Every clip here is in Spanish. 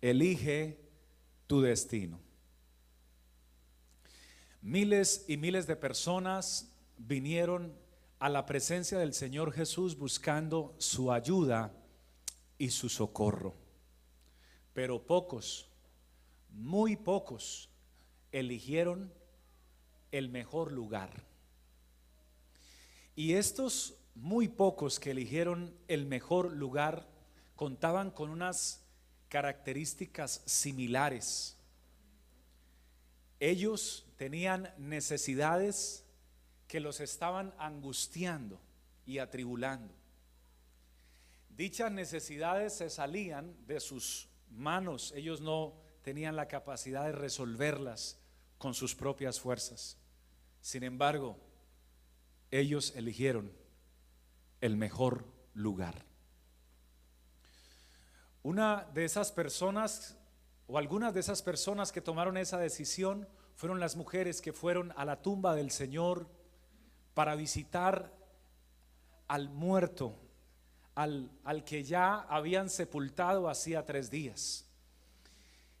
elige tu destino. Miles y miles de personas vinieron a la presencia del Señor Jesús buscando su ayuda y su socorro. Pero pocos, muy pocos, eligieron el mejor lugar. Y estos muy pocos que eligieron el mejor lugar contaban con unas características similares. Ellos tenían necesidades que los estaban angustiando y atribulando. Dichas necesidades se salían de sus manos, ellos no tenían la capacidad de resolverlas con sus propias fuerzas. Sin embargo, ellos eligieron el mejor lugar. Una de esas personas o algunas de esas personas que tomaron esa decisión fueron las mujeres que fueron a la tumba del Señor para visitar al muerto, al, al que ya habían sepultado hacía tres días.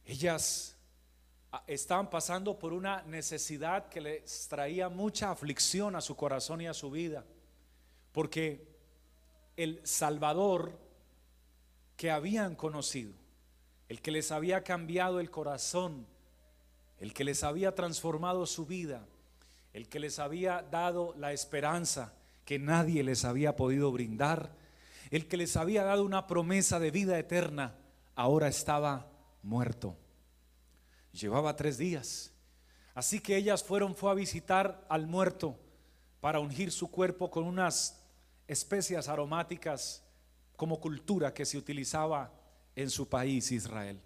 Ellas ah, estaban pasando por una necesidad que les traía mucha aflicción a su corazón y a su vida, porque el Salvador que habían conocido, el que les había cambiado el corazón, el que les había transformado su vida, el que les había dado la esperanza que nadie les había podido brindar, el que les había dado una promesa de vida eterna, ahora estaba muerto. Llevaba tres días. Así que ellas fueron, fue a visitar al muerto para ungir su cuerpo con unas especias aromáticas como cultura que se utilizaba en su país, Israel.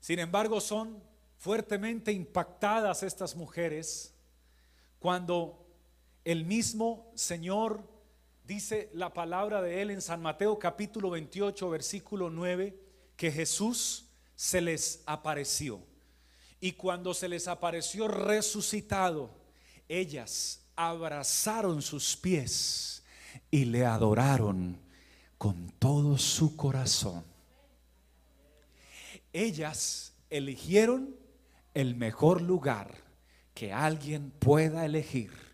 Sin embargo, son fuertemente impactadas estas mujeres cuando el mismo Señor dice la palabra de Él en San Mateo capítulo 28, versículo 9, que Jesús se les apareció. Y cuando se les apareció resucitado, ellas abrazaron sus pies y le adoraron con todo su corazón. Ellas eligieron el mejor lugar que alguien pueda elegir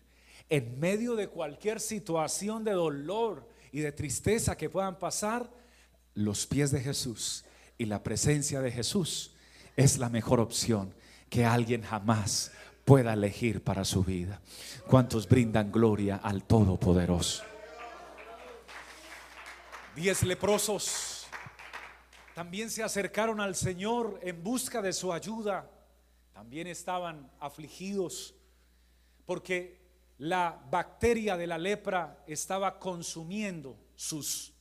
en medio de cualquier situación de dolor y de tristeza que puedan pasar, los pies de Jesús y la presencia de Jesús es la mejor opción que alguien jamás pueda elegir para su vida. ¿Cuántos brindan gloria al Todopoderoso? Diez leprosos también se acercaron al Señor en busca de su ayuda. También estaban afligidos porque la bacteria de la lepra estaba consumiendo sus,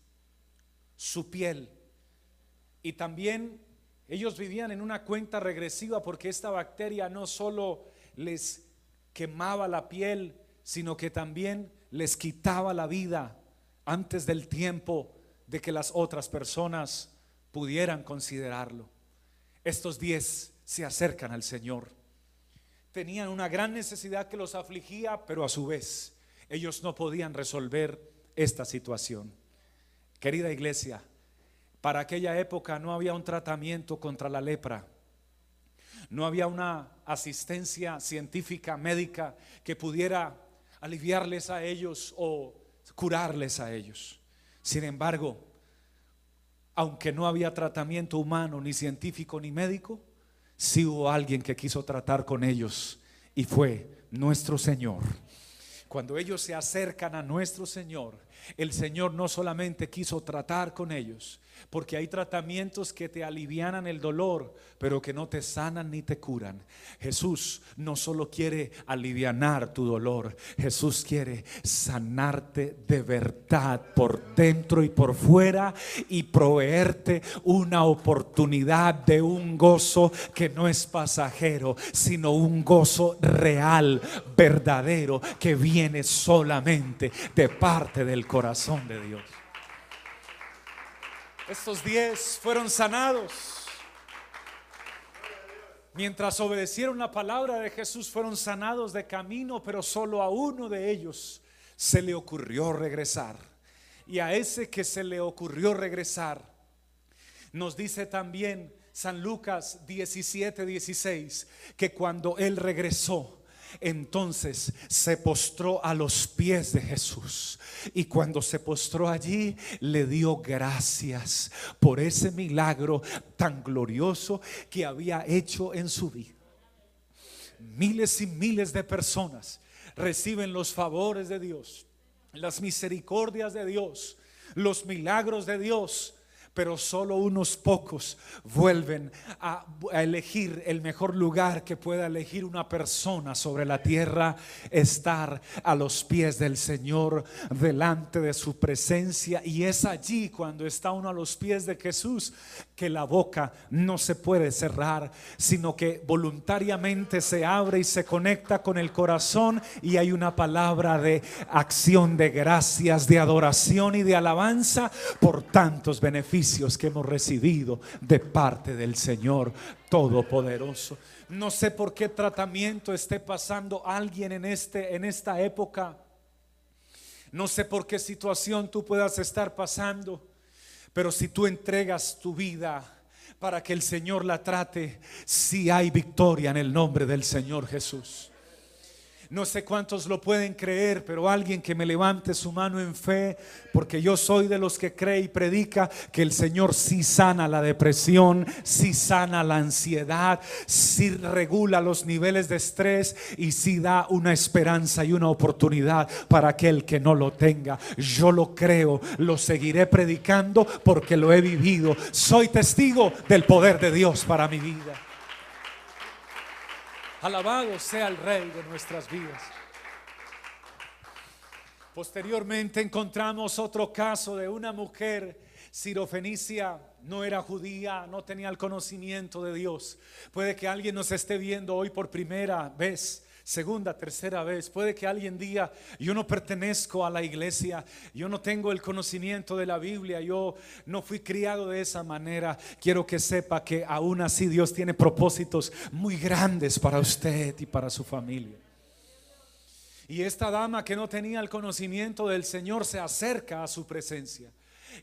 su piel. Y también ellos vivían en una cuenta regresiva porque esta bacteria no solo les quemaba la piel, sino que también les quitaba la vida antes del tiempo de que las otras personas pudieran considerarlo. Estos diez se acercan al Señor. Tenían una gran necesidad que los afligía, pero a su vez ellos no podían resolver esta situación. Querida iglesia, para aquella época no había un tratamiento contra la lepra. No había una asistencia científica, médica, que pudiera aliviarles a ellos o curarles a ellos. Sin embargo, aunque no había tratamiento humano, ni científico, ni médico, sí hubo alguien que quiso tratar con ellos y fue nuestro Señor. Cuando ellos se acercan a nuestro Señor, el Señor no solamente quiso tratar con ellos, porque hay tratamientos que te alivianan el dolor, pero que no te sanan ni te curan. Jesús no solo quiere alivianar tu dolor, Jesús quiere sanarte de verdad por dentro y por fuera y proveerte una oportunidad de un gozo que no es pasajero, sino un gozo real, verdadero, que viene solamente de parte del corazón de Dios. Estos diez fueron sanados. Mientras obedecieron la palabra de Jesús, fueron sanados de camino, pero solo a uno de ellos se le ocurrió regresar. Y a ese que se le ocurrió regresar, Nos dice también San Lucas 17, 16, que cuando él regresó, entonces se postró a los pies de Jesús. Y cuando se postró allí, le dio gracias por ese milagro tan glorioso que había hecho en su vida. Miles y miles de personas reciben los favores de Dios, las misericordias de Dios, los milagros de Dios pero solo unos pocos vuelven a, elegir el mejor lugar que pueda elegir una persona sobre la tierra, estar a los pies del Señor, delante de su presencia. Y es allí cuando está uno a los pies de Jesús que la boca no se puede cerrar, sino que voluntariamente se abre y se conecta con el corazón y hay una palabra de acción, de gracias, de adoración y de alabanza por tantos beneficios que hemos recibido de parte del Señor Todopoderoso. No sé por qué tratamiento esté pasando alguien en, este, en esta época. No sé por qué situación tú puedas estar pasando. Pero si tú entregas tu vida para que el Señor la trate, si hay victoria en el nombre del Señor Jesús. No sé cuántos lo pueden creer, pero alguien que me levante su mano en fe, porque yo soy de los que cree y predica que el Señor sí sana la depresión, sí sana la ansiedad, sí regula los niveles de estrés y sí da una esperanza y una oportunidad para aquel que no lo tenga. Yo lo creo, lo seguiré predicando porque lo he vivido. Soy testigo del poder de Dios para mi vida. Alabado sea el Rey de nuestras vidas. Posteriormente encontramos otro caso de una mujer sirofenicia, no era judía, no tenía el conocimiento de Dios. Puede que alguien nos esté viendo hoy por primera vez segunda, tercera vez. Puede que alguien diga, yo no pertenezco a la iglesia, yo no tengo el conocimiento de la Biblia, yo no fui criado de esa manera. Quiero que sepa que aún así Dios tiene propósitos muy grandes para usted y para su familia. Y esta dama que no tenía el conocimiento del Señor se acerca a su presencia.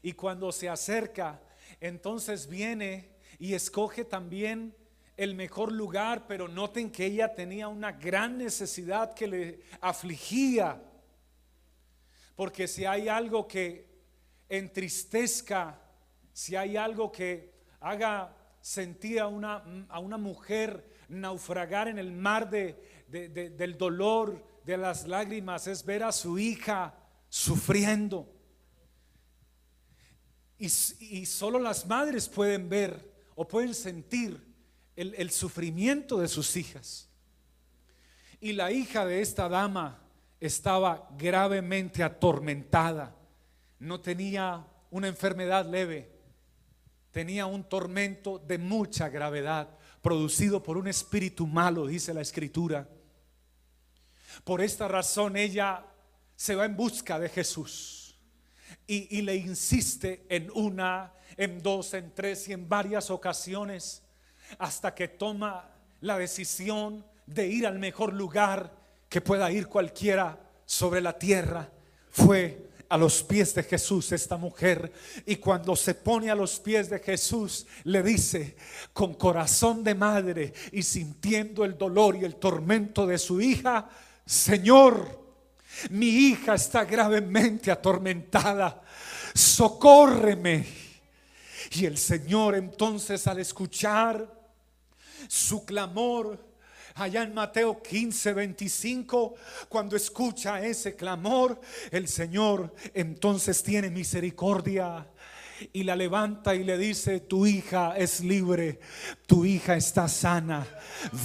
Y cuando se acerca, entonces viene y escoge también el mejor lugar, pero noten que ella tenía una gran necesidad que le afligía. Porque si hay algo que entristezca, si hay algo que haga sentir a una, a una mujer naufragar en el mar de, del dolor, de las lágrimas, es ver a su hija sufriendo. Y, y solo las madres pueden ver o pueden sentir el, sufrimiento de sus hijas. Y la hija de esta dama estaba gravemente atormentada. No tenía una enfermedad leve, tenía un tormento de mucha gravedad, producido por un espíritu malo, dice la escritura. Por esta razón ella se va en busca de Jesús y, le insiste en una, en dos, en tres y en varias ocasiones hasta que toma la decisión de ir al mejor lugar que pueda ir cualquiera sobre la tierra. Fue a los pies de Jesús esta mujer y cuando se pone a los pies de Jesús le dice con corazón de madre y sintiendo el dolor y el tormento de su hija, Señor, mi hija está gravemente atormentada, socórreme. Y el Señor entonces al escuchar su clamor. Allá en Mateo 15, 25, cuando escucha ese clamor, el Señor entonces tiene misericordia y la levanta y le dice, tu hija es libre, tu hija está sana.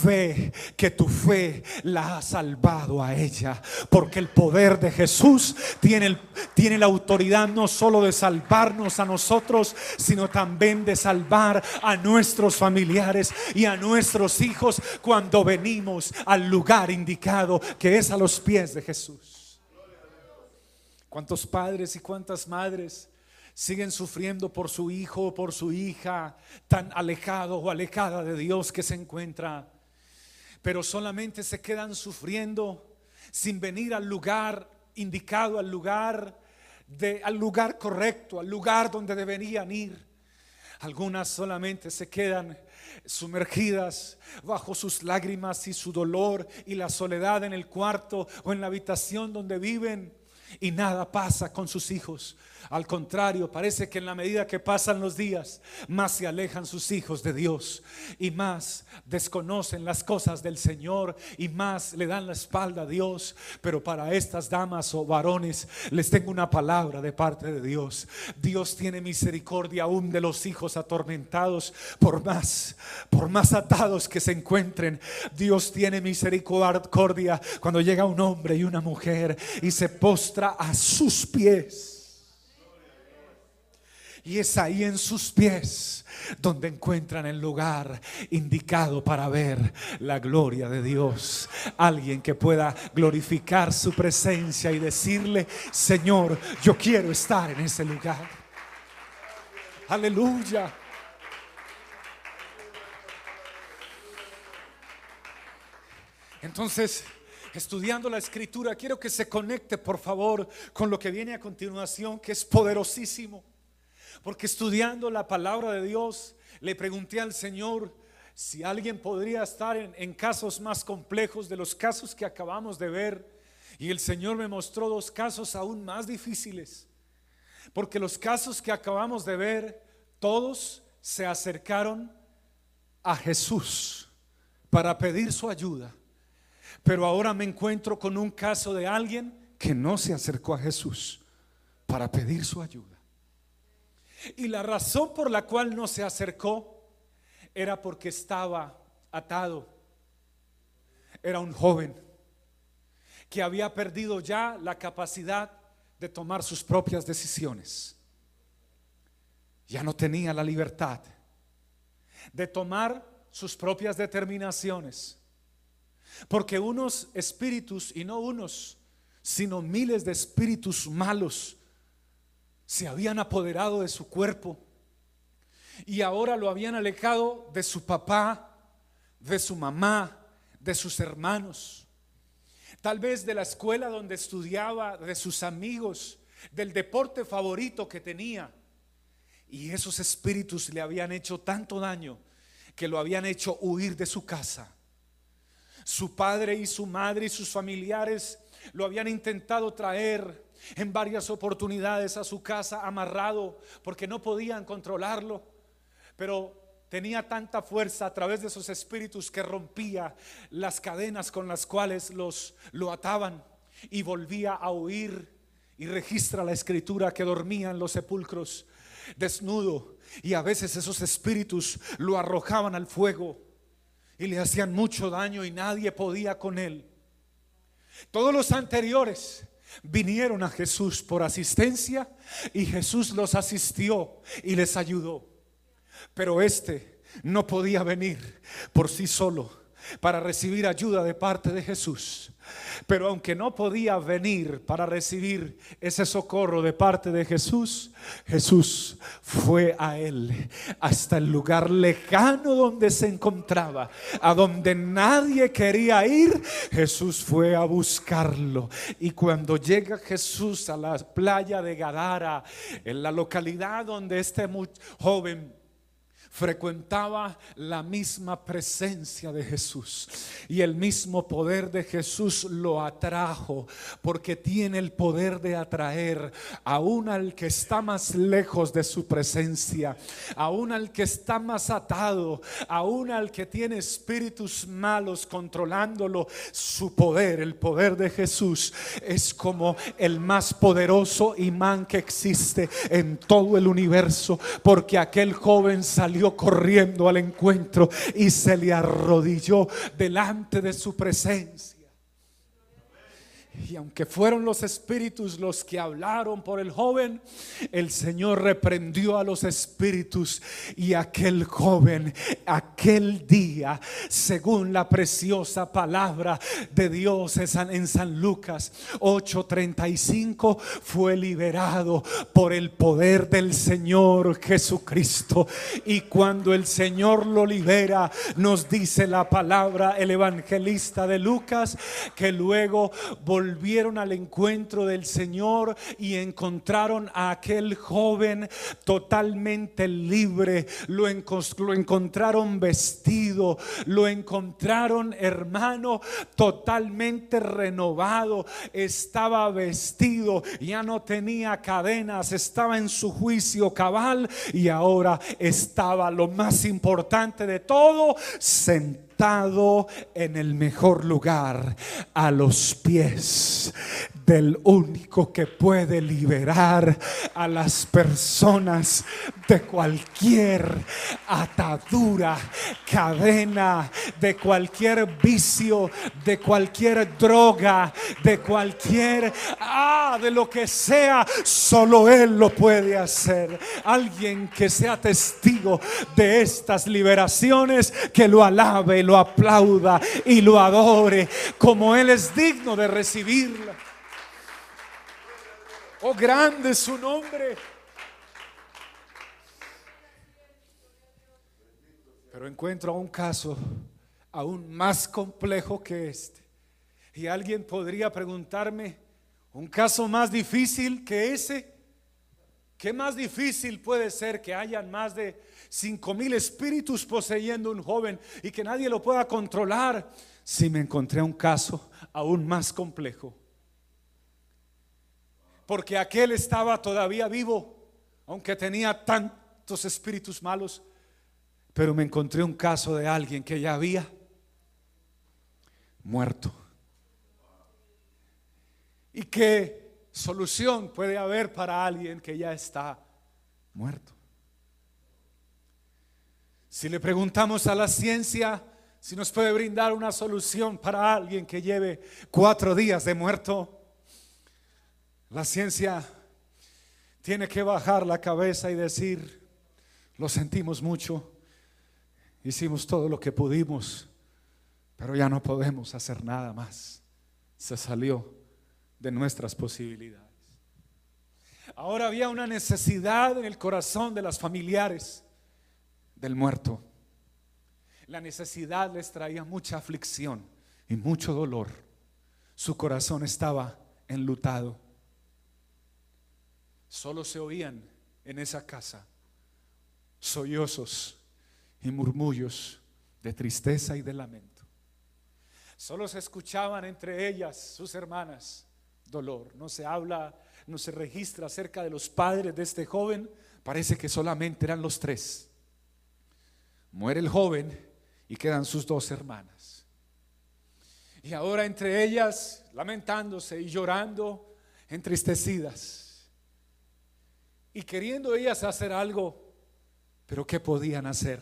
Ve que tu fe la ha salvado a ella, porque el poder de Jesús tiene, tiene la autoridad no solo de salvarnos a nosotros, sino también de salvar a nuestros familiares y a nuestros hijos cuando venimos al lugar indicado, que es a los pies de Jesús. ¿Cuántos padres y cuántas madres? Siguen sufriendo por su hijo o por su hija tan alejado o alejada de Dios que se encuentra, pero solamente se quedan sufriendo sin venir al lugar indicado, al lugar de, al lugar correcto, al lugar donde deberían ir. Algunas solamente se quedan sumergidas bajo sus lágrimas y su dolor y la soledad en el cuarto o en la habitación donde viven y nada pasa con sus hijos. Al contrario, parece que en la medida que pasan los días, más se alejan sus hijos de Dios y más desconocen las cosas del Señor y más le dan la espalda a Dios. Pero para estas damas o varones les tengo una palabra de parte de Dios. Dios tiene misericordia aún de los hijos atormentados por más, por más atados que se encuentren. Dios tiene misericordia cuando llega un hombre y una mujer y se postra a sus pies y es ahí en sus pies donde encuentran el lugar indicado para ver la gloria de Dios. Alguien que pueda glorificar su presencia y decirle, Señor, yo quiero estar en ese lugar. Aleluya. Entonces, estudiando la escritura, quiero que se conecte, por favor, con lo que viene a continuación, que es poderosísimo. Porque estudiando la palabra de Dios, le pregunté al Señor si alguien podría estar en, casos más complejos de los casos que acabamos de ver. Y el Señor me mostró dos casos aún más difíciles. Porque los casos que acabamos de ver, todos se acercaron a Jesús para pedir su ayuda. Pero ahora me encuentro con un caso de alguien que no se acercó a Jesús para pedir su ayuda. Y la razón por la cual no se acercó era porque estaba atado. Era un joven que había perdido ya la capacidad de tomar sus propias decisiones. Ya no tenía la libertad de tomar sus propias determinaciones. Porque unos espíritus, y no unos, sino miles de espíritus malos, se habían apoderado de su cuerpo y ahora lo habían alejado de su papá, de su mamá, de sus hermanos, tal vez de la escuela donde estudiaba, de sus amigos, del deporte favorito que tenía. Y esos espíritus le habían hecho tanto daño que lo habían hecho huir de su casa. Su padre y su madre y sus familiares lo habían intentado traer en varias oportunidades a su casa amarrado porque no podían controlarlo, pero tenía tanta fuerza a través de esos espíritus que rompía las cadenas con las cuales los lo ataban y volvía a huir y registra la escritura que dormía en los sepulcros desnudo y a veces esos espíritus lo arrojaban al fuego y le hacían mucho daño y nadie podía con él. Todos los anteriores vinieron a Jesús por asistencia y Jesús los asistió y les ayudó. Pero este no podía venir por sí solo para recibir ayuda de parte de Jesús. Pero aunque no podía venir para recibir ese socorro de parte de Jesús, Jesús fue a él hasta el lugar lejano donde se encontraba, a donde nadie quería ir. Jesús fue a buscarlo. Y cuando llega Jesús a la playa de Gadara, en la localidad donde este joven frecuentaba la misma presencia de Jesús. Y el mismo poder de Jesús lo atrajo porque tiene el poder de atraer aún al que está más lejos de su presencia, aún al que está más atado, aún al que tiene espíritus malos controlándolo, su poder, el poder de Jesús es como el más poderoso imán que existe en todo el universo porque aquel joven salió corriendo al encuentro y se le arrodilló delante de su presencia. Y aunque fueron los espíritus los que hablaron por el joven, el Señor reprendió a los espíritus y aquel joven, aquel día, según la preciosa palabra de Dios en San Lucas 8:35, fue liberado por el poder del Señor Jesucristo. Y cuando el Señor lo libera, nos dice la palabra el evangelista de Lucas, que luego volvió volvieron al encuentro del Señor y encontraron a aquel joven totalmente libre. Lo, lo encontraron vestido, lo encontraron hermano totalmente renovado. Estaba vestido, ya no tenía cadenas, estaba en su juicio cabal y ahora estaba lo más importante de todo, en el mejor lugar, a los pies del único que puede liberar a las personas de cualquier atadura, cadena, de cualquier vicio, de cualquier droga, de cualquier, ah, de lo que sea, solo Él lo puede hacer. Alguien que sea testigo de estas liberaciones, que lo alabe, lo aplauda y lo adore, como Él es digno de recibirla. Oh, grande es su nombre. Pero encuentro un caso aún más complejo que este. Y alguien podría preguntarme, ¿un caso más difícil que ese? ¿Qué más difícil puede ser que hayan más de cinco mil espíritus poseyendo un joven y que nadie lo pueda controlar? Si me encontré un caso aún más complejo porque aquel estaba todavía vivo, aunque tenía tantos espíritus malos. Pero me encontré un caso de alguien que ya había muerto. ¿Y qué solución puede haber para alguien que ya está muerto? Si le preguntamos a la ciencia si nos puede brindar una solución para alguien que lleve cuatro días de muerto, la ciencia tiene que bajar la cabeza y decir, lo sentimos mucho, hicimos todo lo que pudimos, pero ya no podemos hacer nada más. Se salió de nuestras posibilidades. Ahora había una necesidad en el corazón de las familiares del muerto. La necesidad les traía mucha aflicción y mucho dolor. Su corazón estaba enlutado. Solo se oían en esa casa sollozos y murmullos de tristeza y de lamento. Solo se escuchaban entre ellas, sus hermanas, dolor. No se habla, no se registra acerca de los padres de este joven. Parece que solamente eran los tres. Muere el joven y quedan sus dos hermanas. Y ahora entre ellas, lamentándose y llorando, entristecidas y queriendo ellas hacer algo, pero ¿qué podían hacer?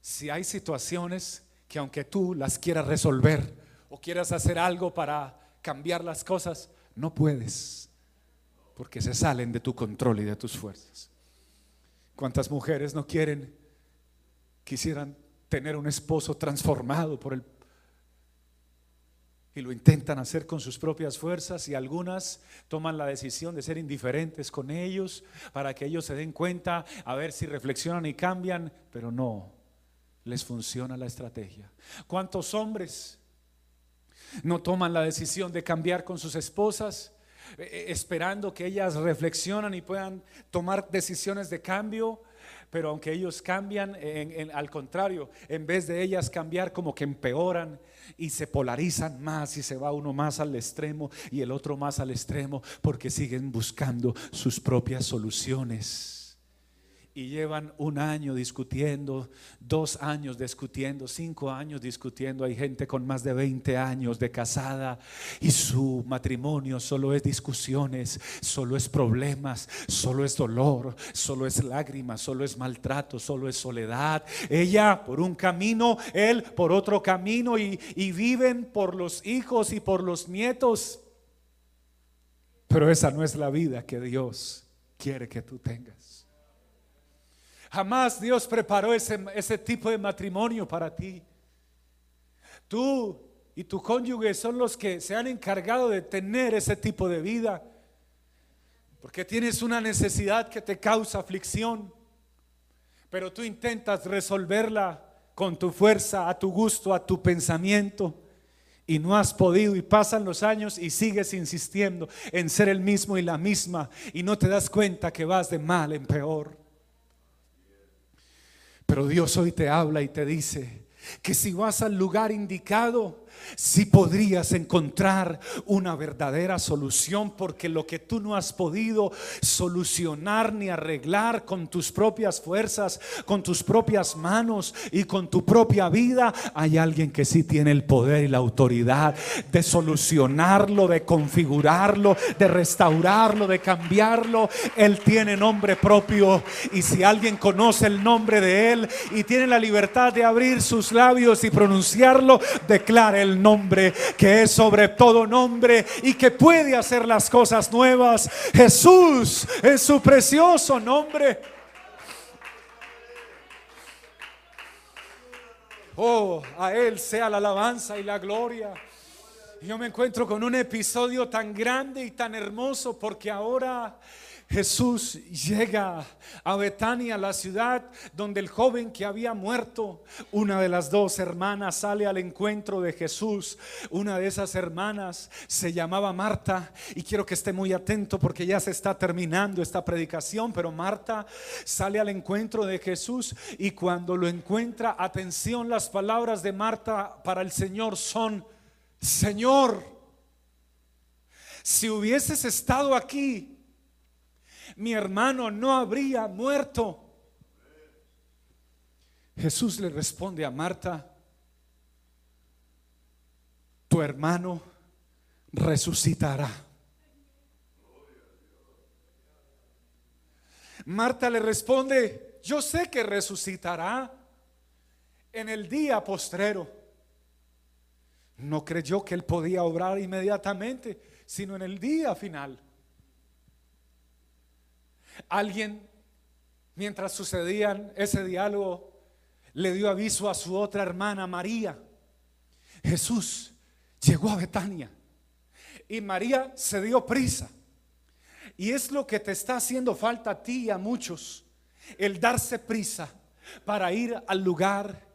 Si hay situaciones que aunque tú las quieras resolver o quieras hacer algo para cambiar las cosas, no puedes, porque se salen de tu control y de tus fuerzas. ¿Cuántas mujeres no quieren, quisieran tener un esposo transformado por el y lo intentan hacer con sus propias fuerzas y algunas toman la decisión de ser indiferentes con ellos para que ellos se den cuenta, a ver si reflexionan y cambian, pero no les funciona la estrategia. ¿Cuántos hombres no toman la decisión de cambiar con sus esposas? Eh, eh, esperando que ellas reflexionan y puedan tomar decisiones de cambio, pero aunque ellos cambian, al contrario, en vez de ellas cambiar, como que empeoran y se polarizan más y se va uno más al extremo y el otro más al extremo porque siguen buscando sus propias soluciones y llevan un año discutiendo, dos años discutiendo, cinco años discutiendo. Hay gente con más de 20 años de casada y su matrimonio solo es discusiones, solo es problemas, solo es dolor, solo es lágrimas, solo es maltrato, solo es soledad. Ella por un camino, él por otro camino y, y viven por los hijos y por los nietos. Pero esa no es la vida que Dios quiere que tú tengas. Jamás Dios preparó ese, ese tipo de matrimonio para ti. Tú y tu cónyuge son los que se han encargado de tener ese tipo de vida. Porque tienes una necesidad que te causa aflicción. Pero tú intentas resolverla con tu fuerza, a tu gusto, a tu pensamiento. y no has podido y pasan los años y sigues insistiendo en ser el mismo y la misma y no te das cuenta que vas de mal en peor. Pero Dios hoy te habla y te dice que si vas al lugar indicado, si podrías encontrar una verdadera solución, porque lo que tú no has podido solucionar ni arreglar con tus propias fuerzas, con tus propias manos y con tu propia vida, hay alguien que sí tiene el poder y la autoridad de solucionarlo, de configurarlo, de restaurarlo, de cambiarlo. Él tiene nombre propio y si alguien conoce el nombre de Él y tiene la libertad de abrir sus labios y pronunciarlo, declare el nombre que es sobre todo nombre y que puede hacer las cosas nuevas. Jesús es su precioso nombre. Oh, a Él sea la alabanza y la gloria. Yo me encuentro con un episodio tan grande y tan hermoso porque ahora Jesús llega a Betania, la ciudad donde el joven que había muerto, una de las dos hermanas sale al encuentro de Jesús. Una de esas hermanas se llamaba Marta y quiero que esté muy atento porque ya se está terminando esta predicación, pero Marta sale al encuentro de Jesús y cuando lo encuentra, atención, las palabras de Marta para el Señor son, Señor, si hubieses estado aquí, mi hermano no habría muerto. Jesús le responde a Marta, tu hermano resucitará. Marta le responde, yo sé que resucitará en el día postrero. No creyó que él podía obrar inmediatamente, sino en el día final. Alguien, mientras sucedían ese diálogo, le dio aviso a su otra hermana María. Jesús llegó a Betania y María se dio prisa. Y es lo que te está haciendo falta a ti y a muchos, el darse prisa para ir al lugar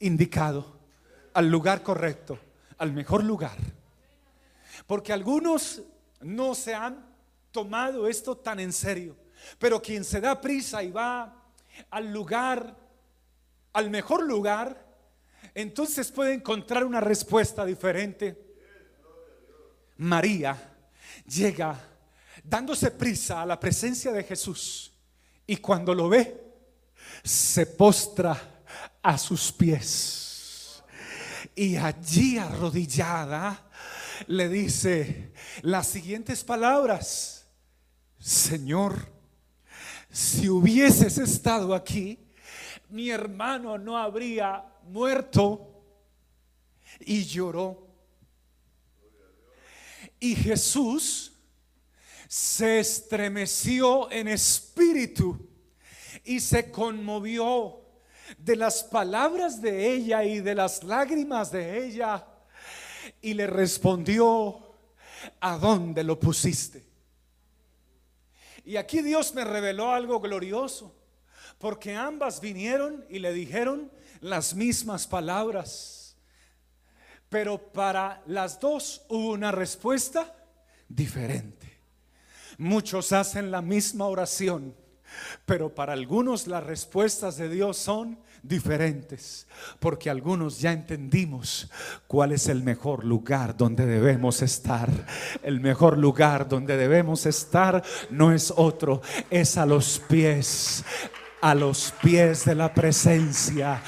indicado, al lugar correcto, al mejor lugar. Porque algunos no se han tomado esto tan en serio. Pero quien se da prisa y va al lugar, al mejor lugar, entonces puede encontrar una respuesta diferente. María llega dándose prisa a la presencia de Jesús y cuando lo ve, se postra a sus pies. Y allí arrodillada le dice las siguientes palabras, Señor, si hubieses estado aquí, mi hermano no habría muerto. Y lloró. Y Jesús se estremeció en espíritu y se conmovió de las palabras de ella y de las lágrimas de ella. Y le respondió, ¿a dónde lo pusiste? Y aquí Dios me reveló algo glorioso, porque ambas vinieron y le dijeron las mismas palabras, pero para las dos hubo una respuesta diferente. Muchos hacen la misma oración, pero para algunos las respuestas de Dios son diferentes, porque algunos ya entendimos cuál es el mejor lugar donde debemos estar. El mejor lugar donde debemos estar no es otro, es a los pies, a los pies de la presencia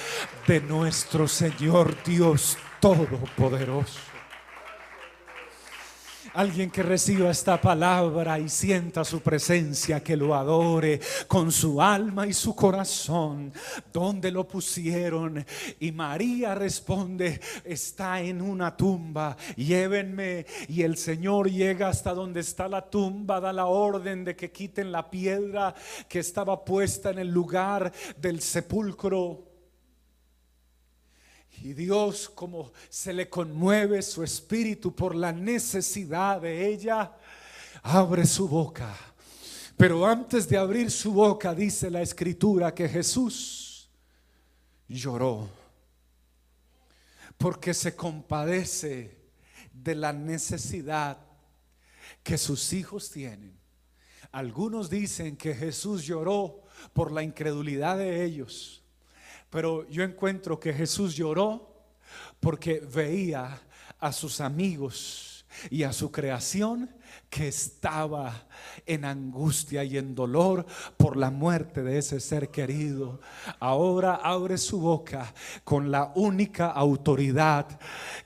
de nuestro Señor Dios Todopoderoso. Alguien que reciba esta palabra y sienta su presencia, que lo adore con su alma y su corazón. ¿Dónde lo pusieron? Y María responde, está en una tumba, llévenme. Y el Señor llega hasta donde está la tumba, da la orden de que quiten la piedra que estaba puesta en el lugar del sepulcro. Y Dios, como se le conmueve su espíritu por la necesidad de ella, abre su boca. Pero antes de abrir su boca, dice la escritura que Jesús lloró. Porque se compadece de la necesidad que sus hijos tienen. Algunos dicen que Jesús lloró por la incredulidad de ellos, pero yo encuentro que Jesús lloró porque veía a sus amigos y a su creación que estaba en angustia y en dolor por la muerte de ese ser querido. Ahora abre su boca con la única autoridad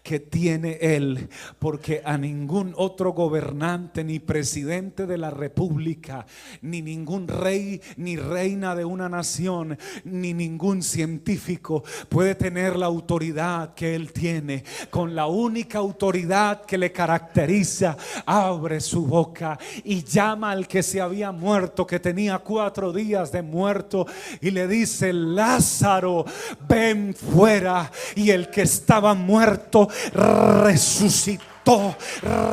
que tiene él, porque a ningún otro gobernante ni presidente de la república, ni ningún rey ni reina de una nación, ni ningún científico puede tener la autoridad que él tiene. Con la única autoridad que le caracteriza, abre su boca y llama al que se había muerto, que tenía cuatro días de muerto, y le dice, Lázaro, ven fuera. Y el que estaba muerto resucitó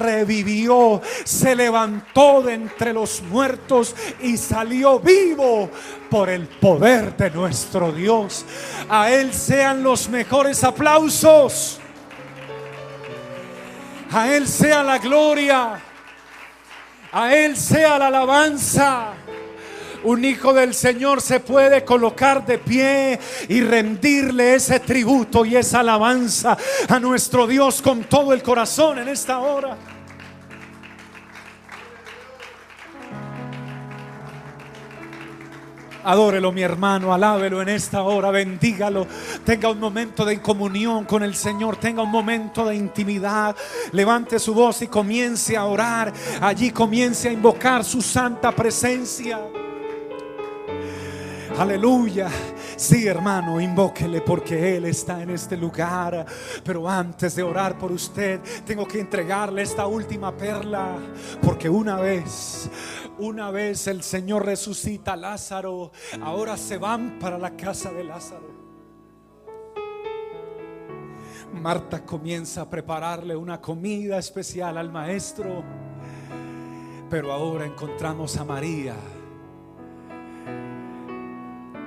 revivió, se levantó de entre los muertos y salió vivo por el poder de nuestro Dios. A Él sean los mejores aplausos. A Él sea la gloria. A Él sea la alabanza. Un hijo del Señor se puede colocar de pie y rendirle ese tributo y esa alabanza a nuestro Dios con todo el corazón en esta hora. Adórelo mi hermano, alábelo en esta hora, bendígalo. Tenga un momento de comunión con el Señor, tenga un momento de intimidad. Levante su voz y comience a orar. Allí comience a invocar su santa presencia. Aleluya. Sí, hermano, invóquele porque Él está en este lugar. Pero antes de orar por usted, tengo que entregarle esta última perla. Porque una vez, una vez el Señor resucita a Lázaro, ahora se van para la casa de Lázaro. Marta comienza a prepararle una comida especial al maestro. Pero ahora encontramos a María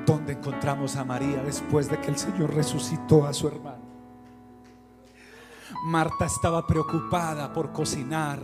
¿Dónde encontramos a María después de que el Señor resucitó a su hermano? Marta estaba preocupada por cocinar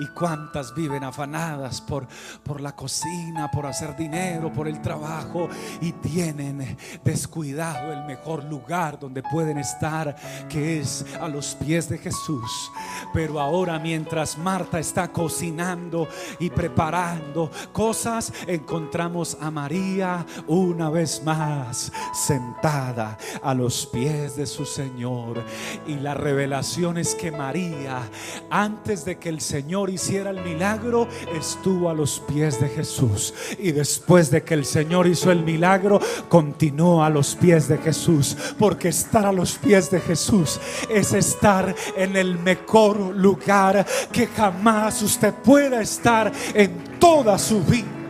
y cuántas viven afanadas por, por la cocina, por hacer dinero, por el trabajo y tienen descuidado el mejor lugar donde pueden estar, que es a los pies de Jesús. Pero ahora mientras Marta está cocinando y preparando cosas, encontramos a María una vez más sentada a los pies de su Señor y la revelación que María, antes de que el Señor hiciera el milagro, estuvo a los pies de Jesús. Y después de que el Señor hizo el milagro, continuó a los pies de Jesús. Porque estar a los pies de Jesús es estar en el mejor lugar que jamás usted pueda estar en toda su vida.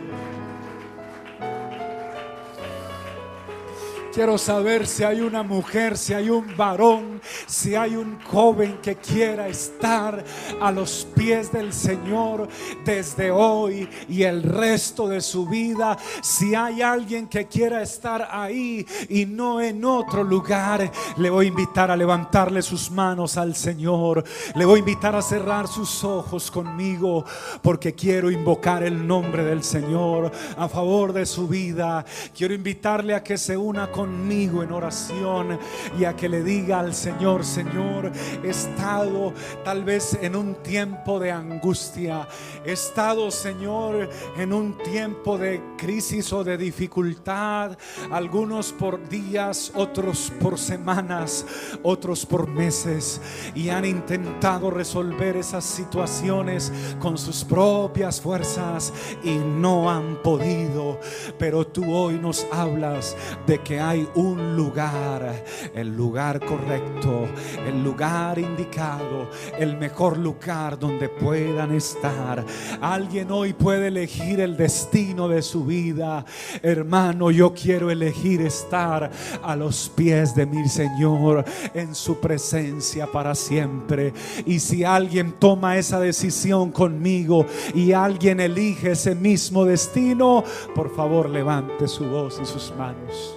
Quiero saber si hay una mujer, si hay un varón, si hay un joven que quiera estar a los pies del Señor desde hoy y el resto de su vida. Si hay alguien que quiera estar ahí y no en otro lugar, le voy a invitar a levantarle sus manos al Señor. Le voy a invitar a cerrar sus ojos conmigo porque quiero invocar el nombre del Señor a favor de su vida. Quiero invitarle a que se una con conmigo en oración y a que le diga al Señor, Señor, he estado tal vez en un tiempo de angustia, he estado, Señor, en un tiempo de crisis o de dificultad, algunos por días, otros por semanas, otros por meses, y han intentado resolver esas situaciones con sus propias fuerzas y no han podido, pero tú hoy nos hablas de que hay un lugar, el lugar correcto, el lugar indicado, el mejor lugar donde puedan estar. Alguien hoy puede elegir el destino de su vida. Hermano, yo quiero elegir estar a los pies de mi Señor en su presencia para siempre. Y si alguien toma esa decisión conmigo y alguien elige ese mismo destino, por favor levante su voz y sus manos.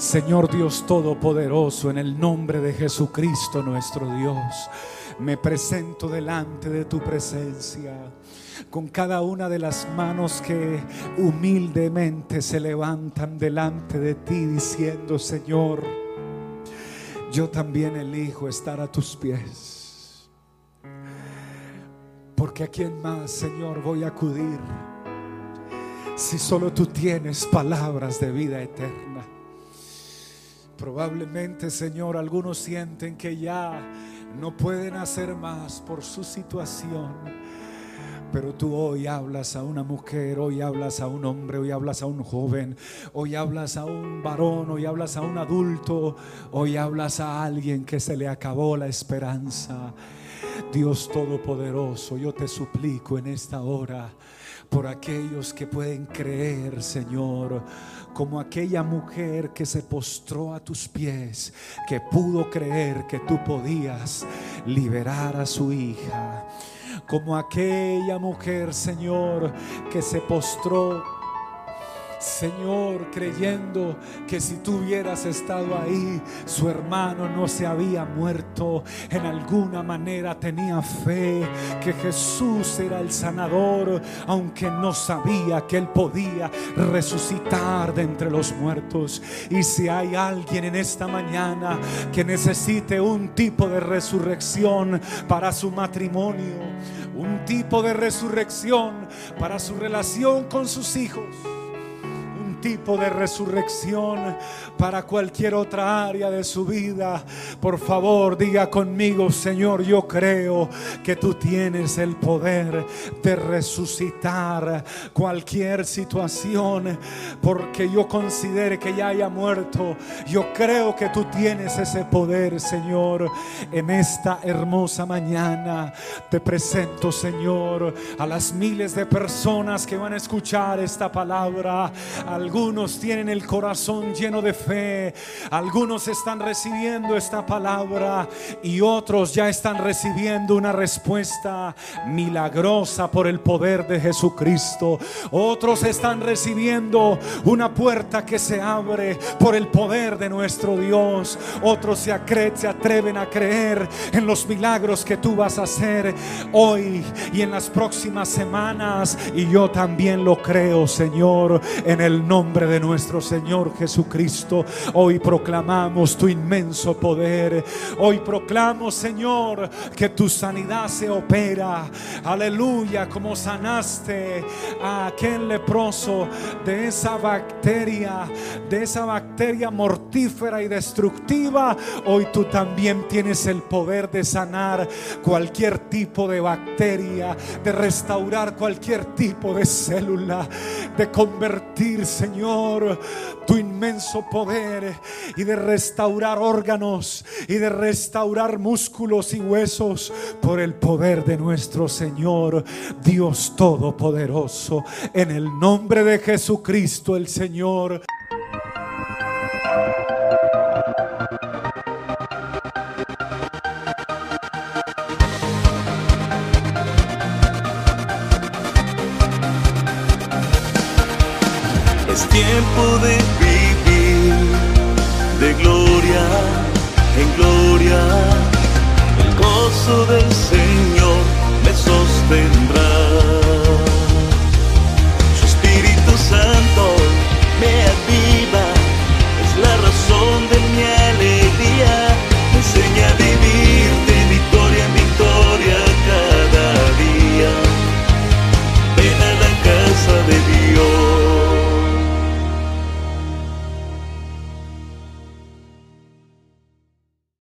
Señor Dios Todopoderoso, en el nombre de Jesucristo nuestro Dios. me presento delante de tu presencia con cada una de las manos que humildemente se levantan delante de ti diciendo, Señor, yo también elijo estar a tus pies. Porque a quién más, Señor, voy a acudir si solo tú tienes palabras de vida eterna. Probablemente, Señor, algunos sienten que ya no pueden hacer más por su situación. Pero tú hoy hablas a una mujer, hoy hablas a un hombre, hoy hablas a un joven, hoy hablas a un varón, hoy hablas a un adulto, hoy hablas a alguien que se le acabó la esperanza. Dios Todopoderoso, yo te suplico en esta hora por aquellos que pueden creer, Señor, como aquella mujer que se postró a tus pies, que pudo creer que tú podías liberar a su hija. Como aquella mujer, Señor, que se postró Señor, creyendo que si tú hubieras estado ahí, su hermano no se había muerto. En alguna manera tenía fe que Jesús era el sanador, aunque no sabía que él podía resucitar de entre los muertos. Y si hay alguien en esta mañana que necesite un tipo de resurrección para su matrimonio, un tipo de resurrección para su relación con sus hijos tipo de resurrección para cualquier otra área de su vida. Por favor, diga conmigo, Señor, yo creo que tú tienes el poder de resucitar cualquier situación, porque yo considere que ya haya muerto. Yo creo que tú tienes ese poder, Señor, en esta hermosa mañana. Te presento, Señor, a las miles de personas que van a escuchar esta palabra. Algunos tienen el corazón lleno de fe. Algunos están recibiendo esta palabra y otros ya están recibiendo una respuesta milagrosa por el poder de Jesucristo. Otros están recibiendo una puerta que se abre por el poder de nuestro Dios. Otros se, se atreven a creer en los milagros que tú vas a hacer hoy y en las próximas semanas. Y yo también lo creo, Señor, en el nombre nombre de nuestro Señor Jesucristo, hoy proclamamos tu inmenso poder. Hoy proclamo, Señor, que tu sanidad se opera. Aleluya, como sanaste a aquel leproso de esa bacteria, de esa bacteria mortífera y destructiva. Hoy tú también tienes el poder de sanar cualquier tipo de bacteria, de restaurar cualquier tipo de célula, de convertir, Señor tu inmenso poder y de restaurar órganos y de restaurar músculos y huesos por el poder de nuestro Señor, Dios Todopoderoso, en el nombre de Jesucristo el Señor. Tiempo de vivir de gloria en gloria, el gozo de